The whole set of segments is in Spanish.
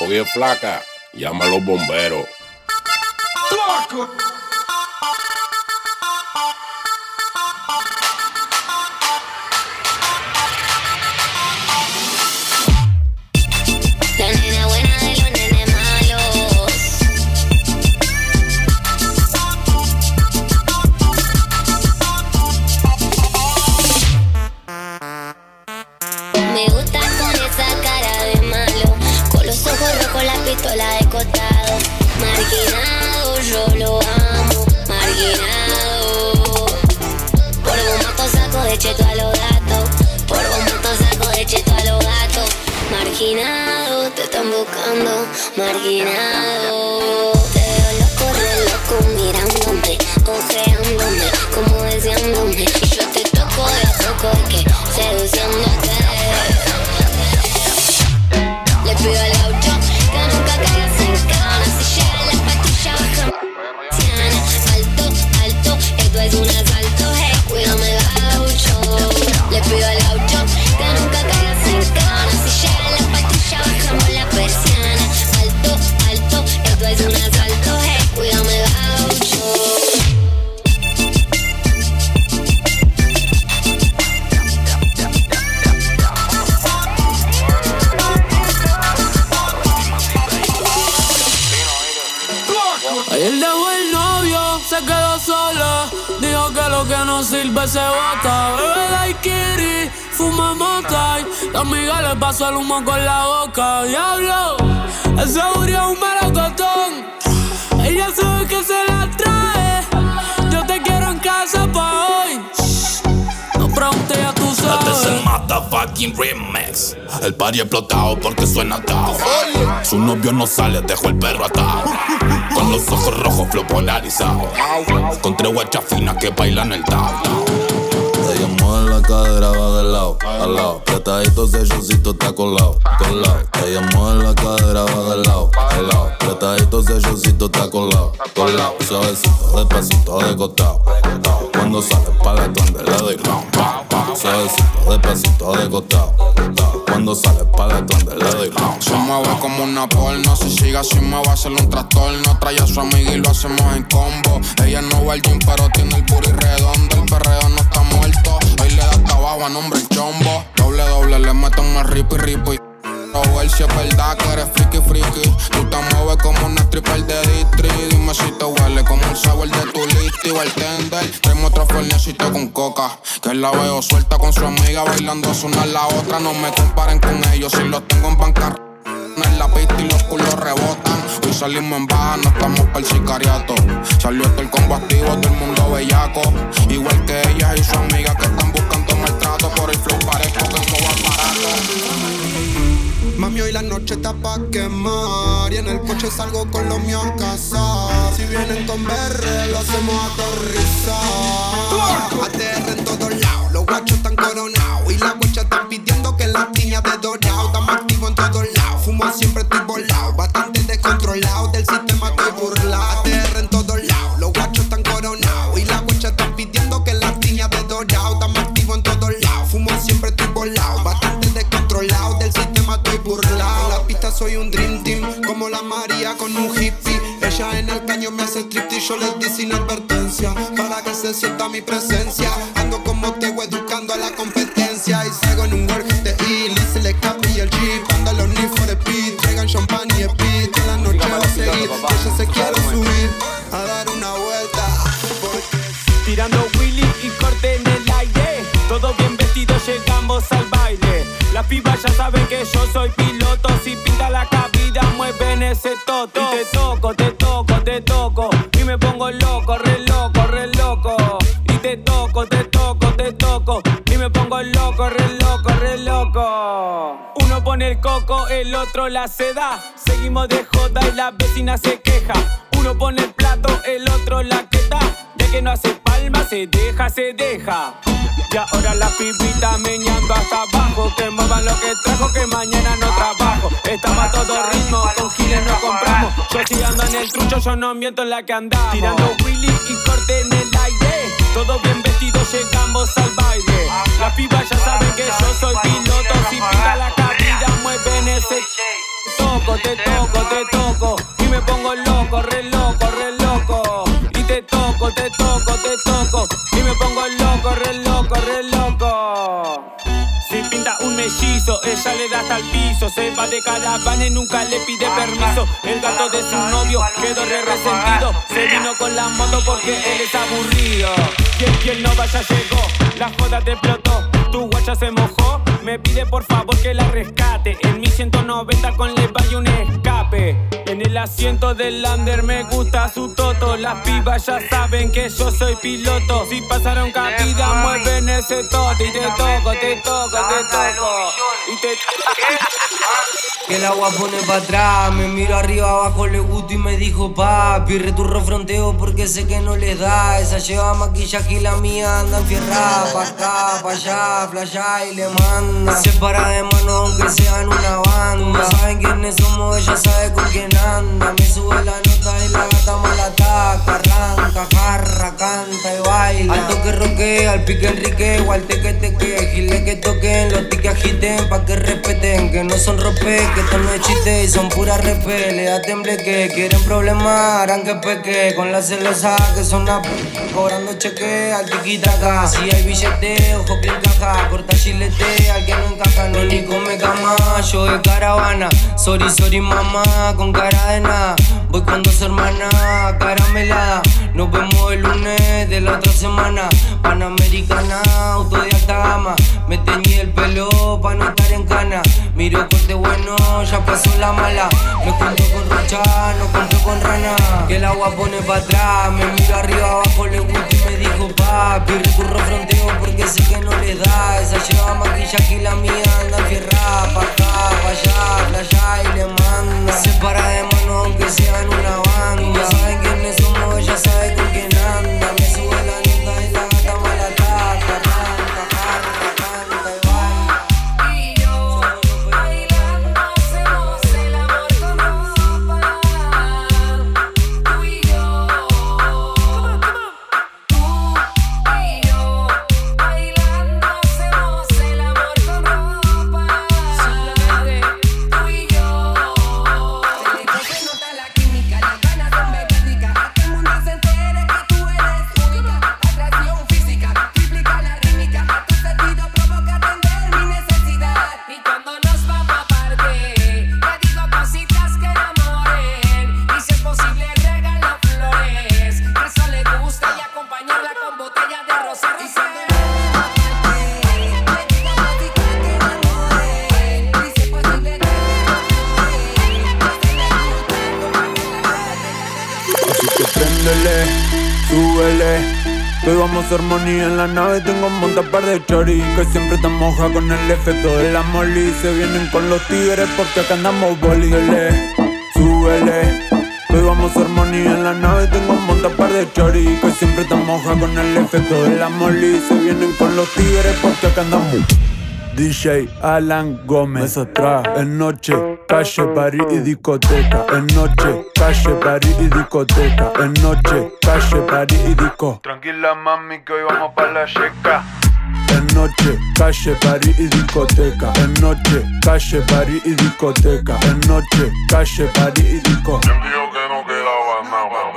Oye, flaca, llama a los bomberos. Diablo. Ese es un melocotón. Ella sabe que se la trae. Yo te quiero en casa pa' hoy. No pregunte a tu sabes. Este es el motherfucking remix. El party explotado porque suena atado. Su novio no sale, dejó el perro atado. Con los ojos rojos, flow polarizado. Con tres guachas finas que bailan el tao ella mueve la cadera, va de lado, al lado. Apretadito, selloncito está colado, colado. Ella mueve la cadera, va de lado, al lado. Apretadito, selloncito está colado, colado. Suavecito, despacito, de costado. Cuando sale para la le doy round. Suavecito, despacito, de costado. Cuando sale para la le doy round. Se mueve como una porno, si sigue así me va a hacer un trastorno. Trae a su amiga y lo hacemos en combo. Ella no va al gym, pero tiene el puri redondo. El perreo no está a nombre el chombo. Doble, doble, le meto más ripi, ripi. A ver si es verdad que eres friki, friki. Tú te mueves como una stripper de distri. Dime si te huele como el sabor de tu listi o el tender. Traemos otro fuernecito con coca. Que la veo suelta con su amiga bailando una a la otra. No me comparen con ellos si los tengo en bancarrota en la pista y los culos rebotan. Hoy salimos en baja, no estamos para el sicariato. Salió todo el combo activo, todo el mundo bellaco. Igual que ella y su amiga que están Mami, hoy la noche está pa' quemar Y en el coche salgo con los míos a casa Si vienen con BR, lo hacemos aterrizar. ATR en todos lados, los guachos están coronados Y las guachas están pidiendo que las niñas de dorado. Estamos activos en todos lados fumo siempre estoy volado. Yo les di sin advertencia. Para que se sienta mi presencia. Ando como te educando a la competencia. Y salgo en un work de E, Lizzy, le y el Jeep. Ando los for the beat, traigan champán y speed. Toda la noche va a seguir, ella se quiere subir a dar una vuelta. Tirando Willy y corte en el aire. Todo bien vestido, llegamos al baile. Las pibas ya saben que yo soy loco, loco, loco pone el coco, el otro la seda. Seguimos de joda y la vecina se queja. Uno pone el plato, el otro la queta. Ya que no hace palma, se deja, se deja. Y ahora la pibita meñando hasta abajo. Que muevan lo que trajo, que mañana no trabajo. Estamos a todo ritmo, con giles no compramos. Yo estoy ando en el trucho, yo no miento en la que andamos. Tirando Willy y corte en el aire. Todo bien vestido, llegamos al las pibas ya saben que yo soy piloto. Si pica la cabida, mueven ese. Toco, te toco, te toco. Y me pongo loco, re loco, re loco. Y te toco, te toco, te toco. Y me pongo loco, re loco, re loco. Si pinta un mellizo, ella le da hasta el piso. Se va de caravana y nunca le pide permiso. El gato de su novio quedó re resentido. Se vino con la moto porque él es aburrido. Y el, y el no vaya llegó, la joda te explotó. Tu guacha se mojó, me pide por favor que la rescate. En mi 190 con le vaya un escape. En el asiento del lander me gusta su toto. Las pibas ya saben que yo soy piloto. Si pasaron capida, mueven ese toto. Y te toco, te toco, te toco. Y te el agua pone para atrás, me miro arriba abajo, le gusto y me dijo papi, returro fronteo porque sé que no le da. Esa lleva maquillaje y la mía anda enfierrada, pa' acá, pa' allá, flasha y le manda. Se para de mano aunque sean una banda. Saben quiénes somos, ella sabe con quién anda. Me sube la nota y la gata mala ataca, arranca, jarra, canta y baila. Al toque roque, al pique enrique, igual te que te que, gile que toquen, los tiques agiten, pa' que respeten, que no son rope, que esto no es chiste y son puras repes. Le da temble que quieren problemas, harán que peque, con la celosa que son a p- cobrando cheque al tiquitaca. Si hay billete, ojo que encaja, corta chilete, al que no encaja, no ni come cama, yo de caravana, sorry, sorry mamá, con cara de nada. Voy con dos hermanas, caramelada. Nos vemos el lunes de la otra semana. Panamericana, auto de alta gama. Me teñí el pelo pa' no estar en cana. Miro corte bueno, ya pasó la mala. Me junto con rocha, no compro con rana. Que el agua pone pa' atrás. Me miro arriba abajo, le gusta dijo papi. Recurro fronteo porque sé que no le da. Esa lleva maquillaje y la mía anda enfierrada. Pa' acá, pa' allá, playa y le manda. Se para de mano aunque sean una banda. Saben quiénes somos, ella sabe con quién préndele, súbele. Que hoy vamos a hacer money en la nave. Tengo un montón par de chori que siempre te moja con el efecto de la molly. Se vienen con los tigres porque acá andamos boli. Súbele, súbele. Que hoy vamos a hacer money en la nave. Tengo un montón par de chori que siempre te moja con el efecto de la molly. Se vienen con los tigres porque acá andamos. DJ Alan Gómez. Atrás. En noche, calle, party y discoteca. En noche, calle, party y discoteca. En noche, calle, party y disco. Tranquila mami que hoy vamos pa' la checa En noche, calle, party y discoteca. En noche, calle, party y discoteca. En noche, calle, party y disco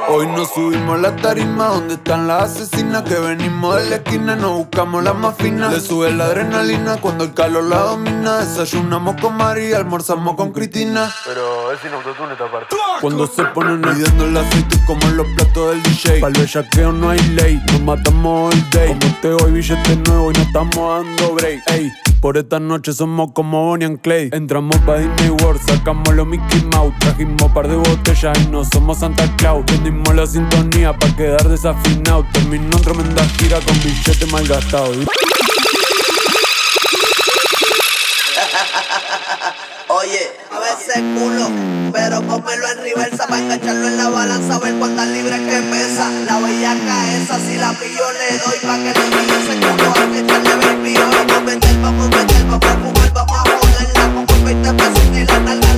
Hoy nos subimos a la tarima donde están las asesinas que venimos de la esquina, nos buscamos las más finas. Le sube la adrenalina cuando el calor la domina. Desayunamos con María, almorzamos con Cristina. Pero es sin autotune esta parte. Cuando se ponen midiendo el aceite como en los platos del DJ. Para el bellaqueo no hay ley, nos matamos all day. Como te hoy billete nuevo y no estamos dando break. Ey, por esta noche somos como Bonnie and Clay. Entramos pa' Disney World, sacamos los Mickey Mouse. Trajimos par de botellas y no somos Santa Claus. Prendimos la sintonía pa' quedar desafinado. Terminó en tremenda gira con billete mal gastado. Oye, a veces culo, pero pómelo en reversa para engancharlo en la balanza, ver cuántas libras que pesa. La bellaca esa, si la pillo le doy pa' que le pegue ese culo, hay que echarle baby. Vamos a meter, vamos a fumar, vamos a joderla. Con 20 pesos y la nalga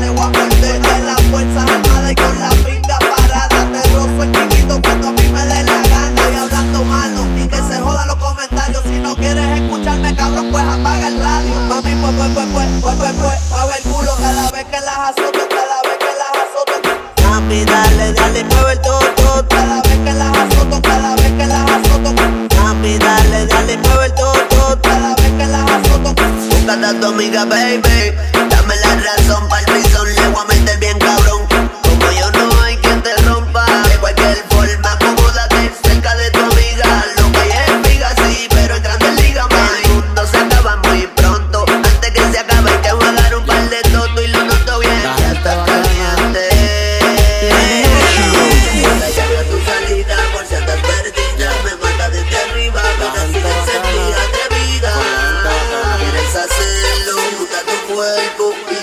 gusta tu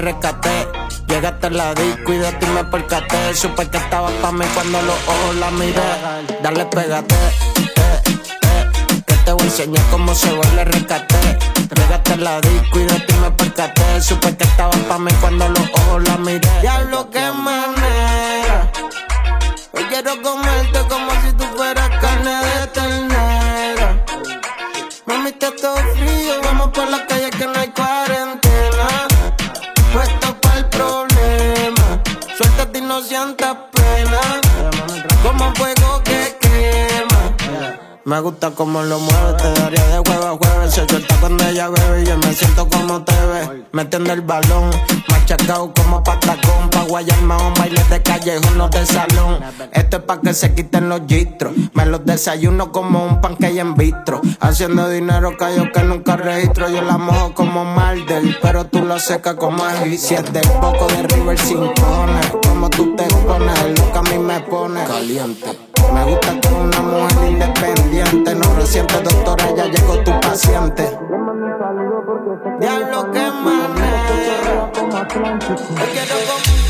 rescate. Llegaste a la disco y me percaté. Supe que estaba pa' mí cuando los ojos la miré. Dale, pégate, te, te, que te voy a enseñar cómo se baila el rescate. Llegaste la disco y me percaté. Supe que estaba pa' mí cuando los ojos la miré. Diablo, qué manera. Hoy quiero comerte como si tú fueras carne de ternera. Mami, está todo frío, vamos por la calle que no hay Me gusta como lo mueves, te daría de jueves a jueves. Se suelta cuando ella bebe y yo me siento como te ve. Metiendo el balón, machacado como patacón. Pa' guayarme un baile de callejón, no de salón. Esto es pa' que se quiten los gistros. Me los desayuno como un pancake en vitro. Haciendo dinero yo que nunca registro. Yo la mojo como Mardel, pero tú lo secas como ají. Si es del poco de River sin cojones. Como tú te pones, lo que a mí me pone caliente. Me gusta que una mujer independiente no reciente, doctora, ya llegó tu paciente. Diablo, qué manera. Hoy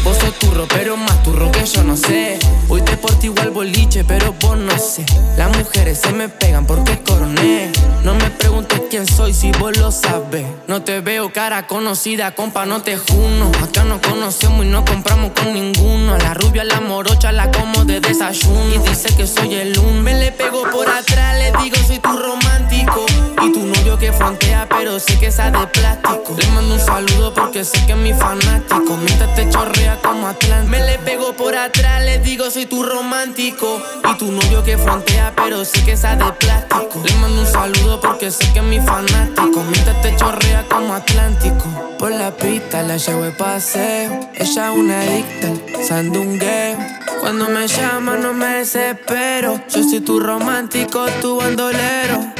Vos sos turro, pero más turro que yo no sé. Hoy te porto igual boliche, pero vos no sé. Las mujeres se me pegan porque soy si vos lo sabes. No te veo cara conocida, compa, no te juno. Acá nos conocemos y no compramos con ninguno. A la rubia, a la morocha, la como de desayuno. Y dice que soy el uno. Me le pego por atrás, le digo soy tu romántico. Y tu novio que frontea, pero sé que esa de plástico. Le mando un saludo porque sé que es mi fanático. Mientras te chorrea como Atlántico. Me le pego por atrás, le digo soy tu romántico. Y tu novio que frontea, pero sé que esa de plástico. Le mando un saludo porque sé que es mi fanático. Mientras te chorrea como Atlántico. Por la pista la llevo de paseo. Ella es una adicta sandungueo. Cuando me llama no me desespero. Yo soy tu romántico, tu bandolero.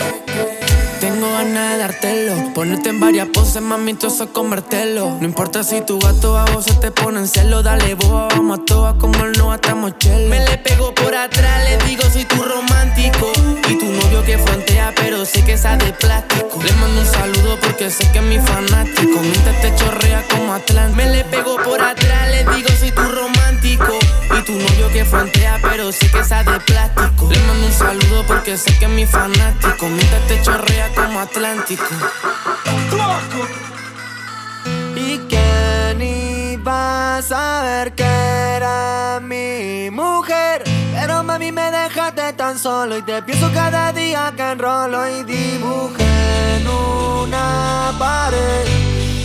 Tengo ganas de dártelo. Ponerte en varias poses, mami, todo eso convertirlo. No importa si tu gato a vos se te pone en celo. Dale, boba, vamos a todas como no atamos chelo. Me le pego por atrás, le digo soy tu romántico. Y tu novio que frontea, pero sé que esa de plástico. Le mando un saludo porque sé que es mi fanático. Mientras te chorrea como Atlántico. Me le pego por atrás, le digo soy tu romántico. Y tu novio que frontea, pero sé que esa de plástico. Le mando un saludo porque sé que es mi fanático. Mientras te chorrea como Atlántico. ¿Y quién iba a saber que era mi mujer? Pero mami me dejaste tan solo y te pienso cada día que enrolo y dibujé en una pared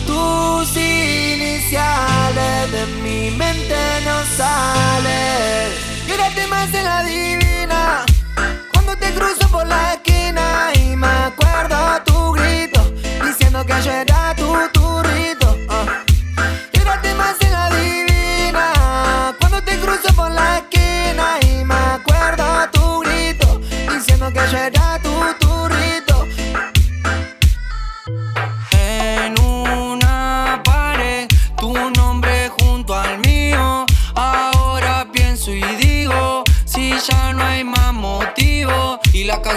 tus iniciales de mi mente no salen. Mírate más en la diciendo que yo era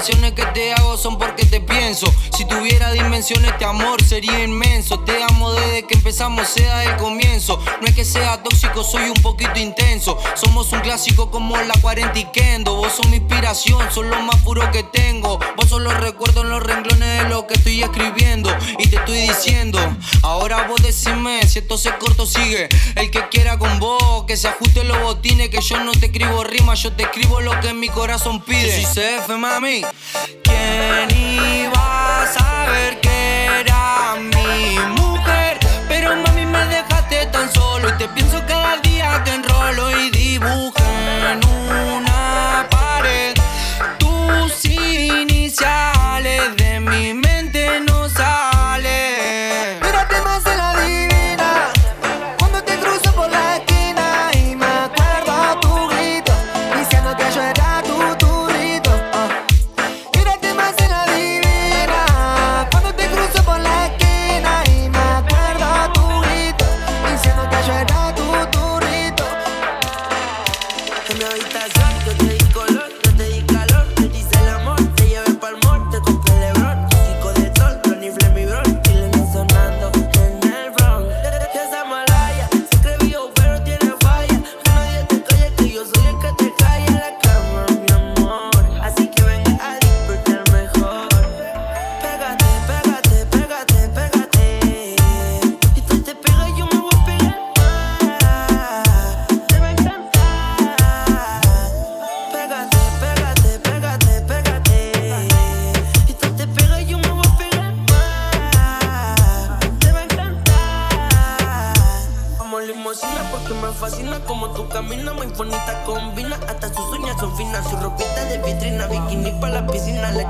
canciones que te hago son porque te pienso. Si tuviera dimensiones, este amor sería inmenso. Te amo desde que empezamos, sea el comienzo. No es que sea tóxico, soy un poquito intenso. Somos un clásico como la 40 y Kendo. Vos sos mi inspiración, son lo más puro que tengo. Los recuerdos en los renglones de lo que estoy escribiendo. Y te estoy diciendo, ahora vos decime si esto se corto, sigue. El que quiera con vos, que se ajuste los botines. Que yo no te escribo rimas, yo te escribo lo que mi corazón pide. Si CF, mami. ¿Quién iba a saber que era mi mujer? Pero mami, me dejaste tan solo. Y te pienso cada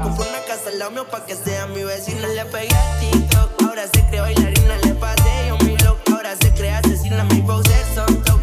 compro una casa al lado mío pa' que sea mi vecina. Le pegué a TikTok, ahora se cree bailarina. Le pasé yo mi look, ahora se cree asesina. Mi browser son top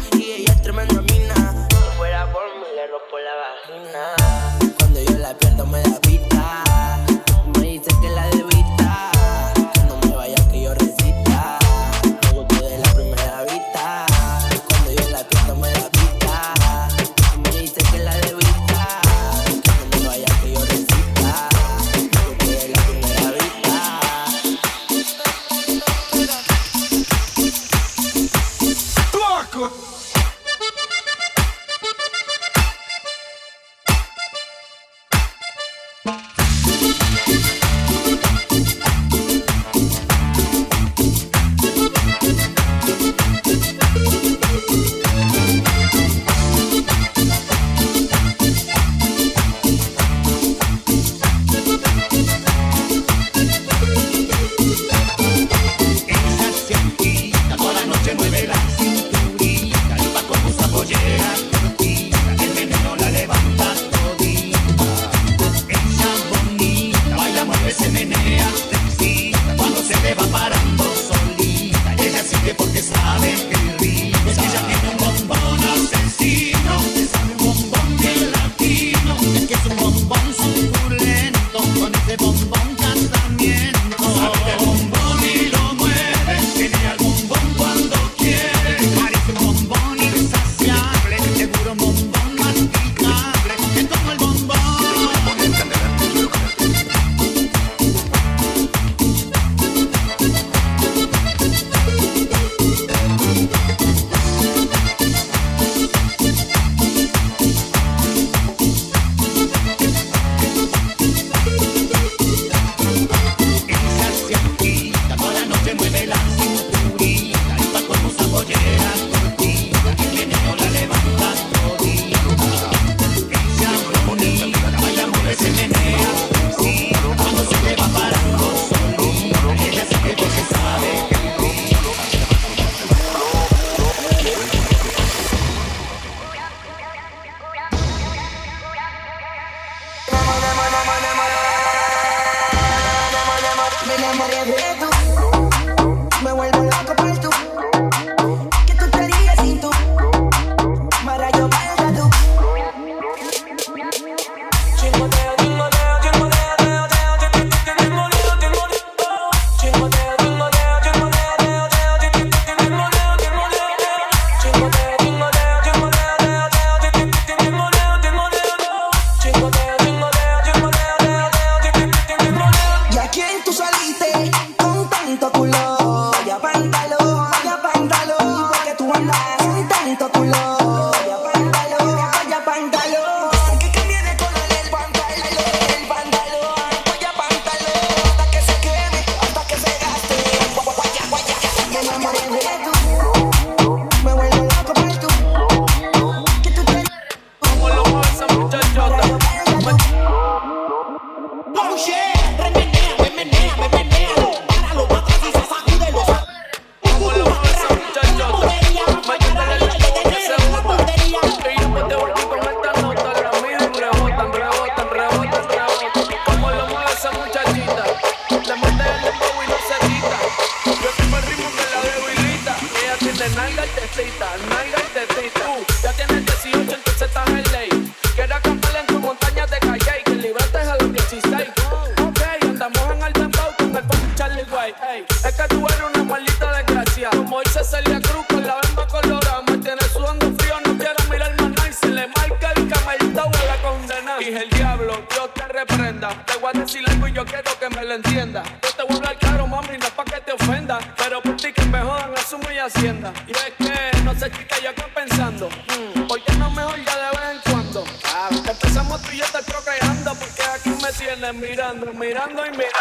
mirando, mirando y mirando.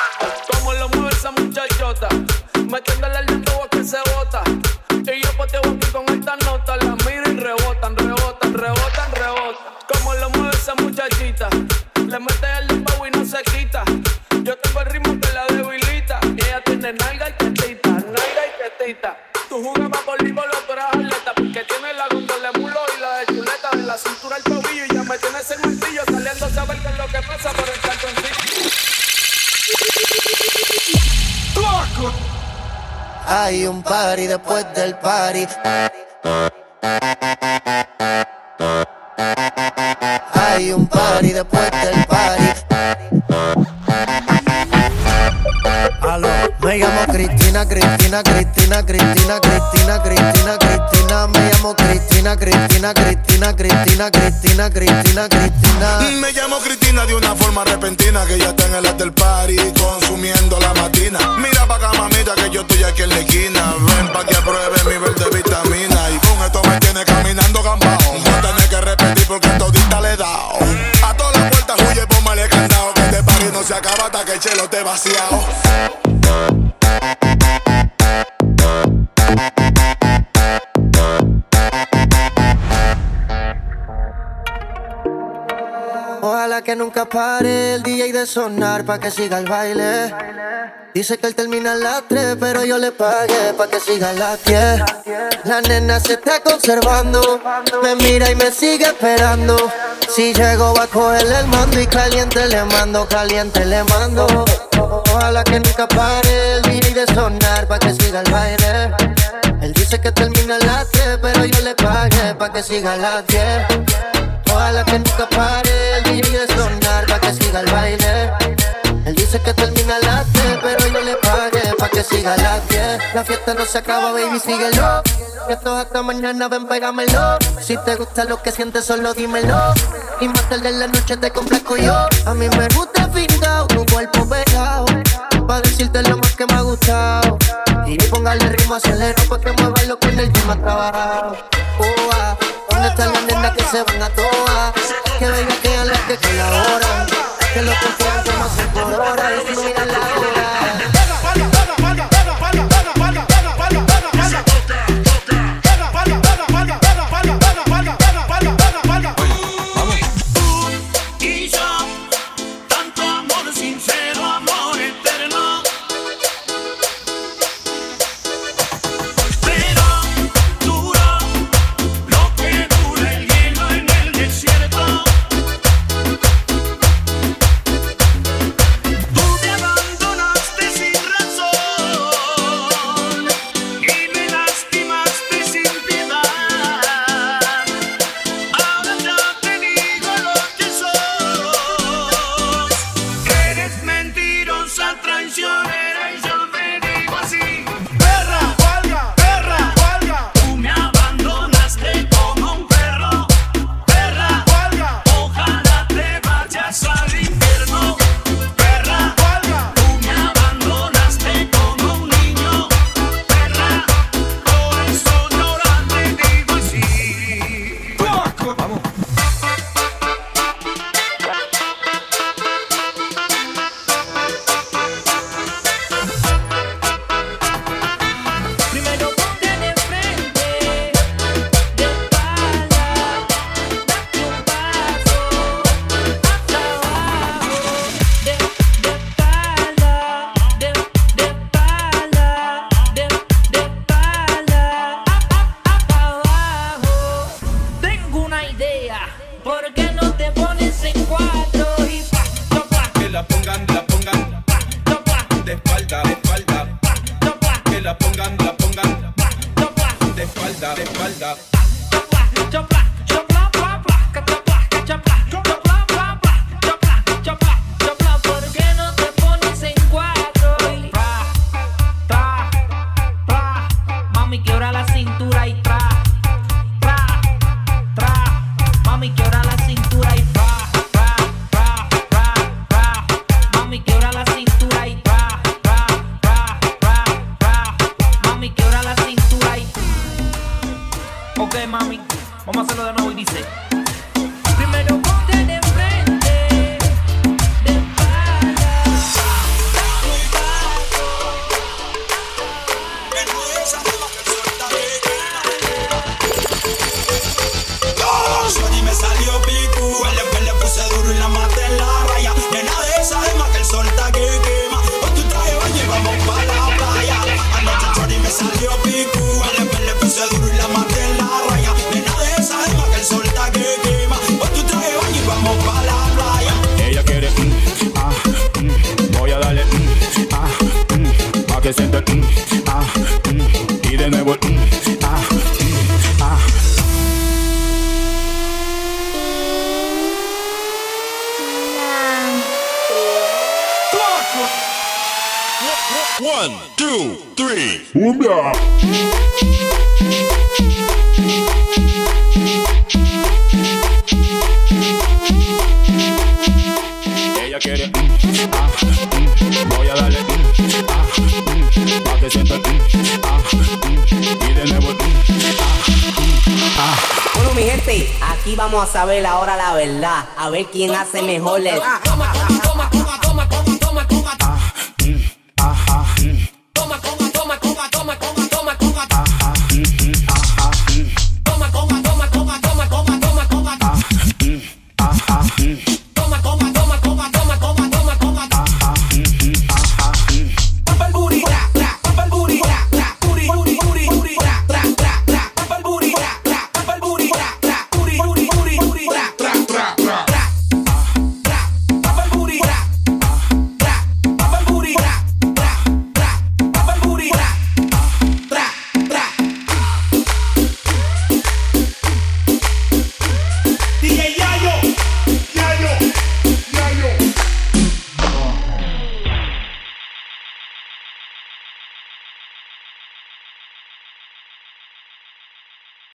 Como lo mueve esa muchachota. Metiéndole el dedo que se bota. Y yo pues te voy aquí con esta nota. Hay un party después del party. Hay un party después del party. Aló, me llamo Cristina, Cristina, Cristina, Cristina, Cristina, Cristina, Cristina. Me llamo Cristina, Cristina, Cristina, Cristina, Cristina, Cristina, Cristina. Me llamo Cristina de una forma repentina que ya está en el after party consumiendo la matina. Mira pa' acá, mamita, que yo estoy aquí en la esquina. Ven pa' que pruebe mi verde vitamina. Y con esto me tiene caminando gambao. No tenés que repetir porque todita le he dado. A todas las puertas huye, póngale candado. Que este party no se acaba hasta que el chelo esté vaciado. Que nunca pare el DJ de sonar pa' que siga el baile. Dice que él termina a las 3, pero yo le pagué pa' que siga a las 10. La nena se está conservando, me mira y me sigue esperando. Si llego va a cogerle el mando y caliente le mando, caliente le mando. Ojalá que nunca pare el DJ de sonar pa' que siga el baile. Él dice que termina a las 3, pero yo le pagué pa' que siga a las 10. Ojalá que nunca pare el DJ de sonar pa' que siga el baile. Él dice que termina a las 10, pero yo le pagué pa' que siga a las 10. La fiesta no se acaba, baby, síguelo. Esto hasta mañana, ven, pégamelo. Si te gusta lo que sientes, solo dímelo. Y más tarde en la noche te complazco yo. A mí me gusta fingado, tu cuerpo pegado. Pa' decirte lo más que me ha gustado. Y póngale ritmo, acelero pa' que mueva lo que en el gym ha trabajado. Oh, ah. ¿Dónde están las nenas que se van a todas? Que vengan que a las que colaboran. Que los confían como se por hora. Y si la hora. what Mm, ah, mm, ah. One, two, three. Ella quiere, mm, ah, mm, voy a darle, mm, ah, mm, que sienta, mm. mi gente, aquí vamos a saber ahora la verdad. A ver quién hace mejor.